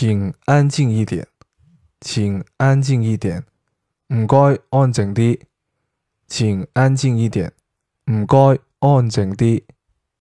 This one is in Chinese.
请安静一点请安静一点唔该安静啲请安静一点唔该安静啲。